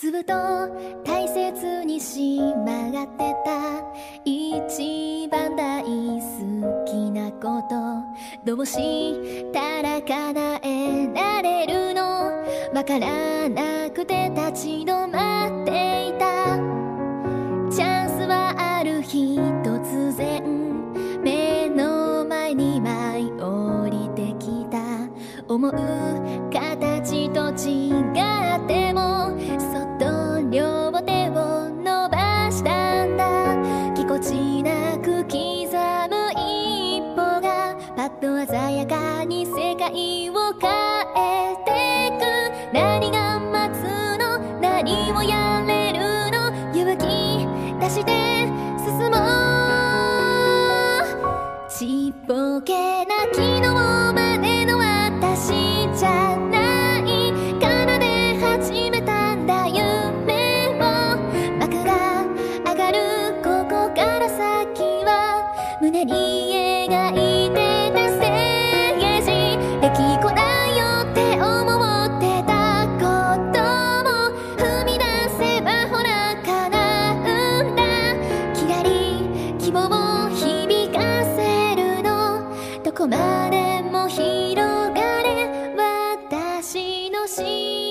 粒と大切にしまがってた。一番大好きなこと。どうしたら叶えられるの。わからなくて立ち止まっていた。チャンスはある日突然。目の前に舞い降りてきた。思う形と違っと鮮やかに世界を変えてく何が待つの何をやれるの勇気出して進もうちっぽけな昨日までの私じゃない奏で始めたんだ夢を幕が上がる。ここから先は胸に描いて希望を響かせるの。どこまでも広がれ。私の心